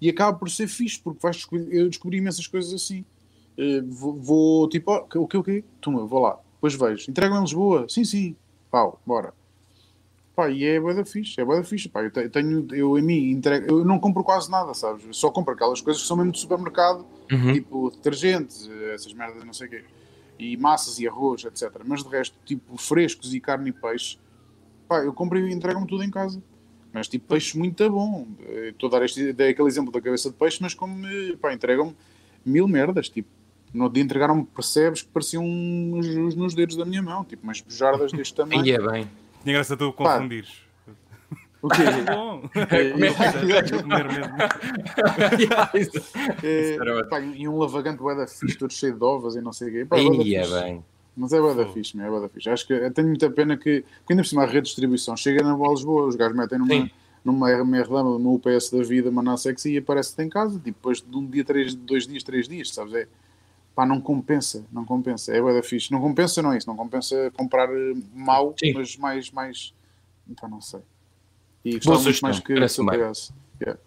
E acaba por ser fixe, porque vais descobrir, eu descobri imensas coisas assim. Uh, vou, vou, tipo, oh, o que, o que? Toma, vou lá, depois vejo. Entregam em Lisboa? Sim, sim. Pau, bora. Pá, e é bué da fixe, é bué da fixe. Pá, eu tenho, eu em mim, entrego, eu não compro quase nada, sabes? Eu só compro aquelas coisas que são mesmo de supermercado, uhum. tipo detergentes, essas merdas, não sei o quê, e massas e arroz, etc. Mas de resto, tipo frescos e carne e peixe, pá, eu compro e entrego-me tudo em casa. Mas tipo peixe muito bom. Estou a dar este, dei aquele exemplo da cabeça de peixe, mas como, pá, entregam-me mil merdas, tipo. No dia entregaram-me percebes que pareciam os, nos dedos da minha mão, tipo umas bujardas deste tamanho. E é bem. Tinha graça tu confundires. O quê? É bom. É, comer mesmo. é, pá, e um lavagante bué da fixe, todo cheio de ovas e não sei o quê. Pá, e é bem. Mas é bué da fixe, meu, é bué da fixe. Acho que tenho muita pena que, que ainda por cima a redistribuição chega na Boa Lisboa, os gajos metem numa, numa RMR no UPS da vida, uma sexy e aparece-te em casa, tipo, depois de um dia, três, dois dias, três dias, sabes? É, pá, não compensa, não compensa. É bué da fixe. Não compensa, não é isso. Não compensa comprar eh, mau, Sim. mas mais, mais, pá, não sei. E Boa gostava muito mais que bem. pagasse. Yeah.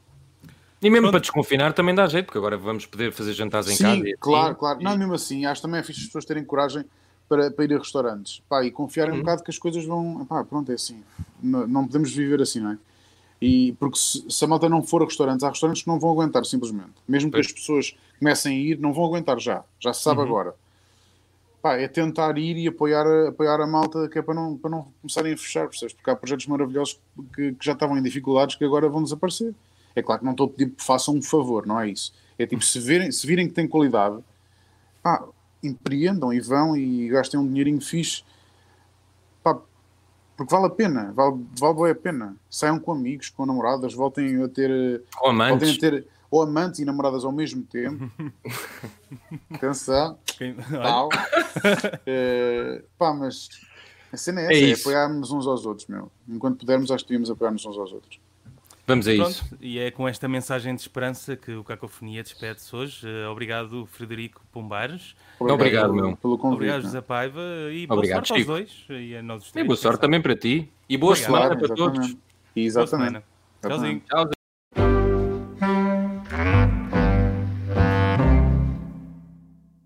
E mesmo Pronto. para desconfinar também dá jeito, porque agora vamos poder fazer jantares em Sim, casa. e assim. claro, claro. Não, mesmo assim, acho também é fixe as pessoas terem coragem para, para ir a restaurantes. Pá, e confiarem Uhum. um bocado que as coisas vão. Pá, pronto, é assim. Não, não podemos viver assim, não é? E porque se, se a malta não for a restaurantes, há restaurantes que não vão aguentar, simplesmente. Mesmo que Pois. as pessoas comecem a ir, não vão aguentar já. Já se sabe Uhum. agora. Pá, é tentar ir e apoiar, a- apoiar a malta que é para não, para não começarem a fechar, percebes? Porque há projetos maravilhosos que, que já estavam em dificuldades que agora vão desaparecer. É claro que não estou a pedir que façam um favor, não é isso. É tipo, se, verem, se virem que tem qualidade, pá, empreendam e vão e gastem um dinheirinho fixe, porque vale a pena, vale, vale bem a pena. Saiam com amigos, com namoradas, voltem a ter, voltem amantes. a ter ou amantes e namoradas ao mesmo tempo. Atenção, Quem- tal. Eh, pá, mas a cena é É essa, é, isso. apoiarmos uns aos outros, meu. Enquanto pudermos, acho que devíamos apoiar-nos uns aos outros. Vamos a Pronto, isso. e é com esta mensagem de esperança que o Cacofonia despede-se hoje. Eh, Obrigado, Frederico Pombares. Obrigado, meu. pelo convite. Obrigado, né? José Paiva. E boa Obrigado, sorte Chico. aos dois. E a nós os E três, boa quem sorte sabe. também para ti. E boa Obrigado. semana para todos. exatamente. Boa Exatamente. semana. Tchauzinho. Tchauzinho.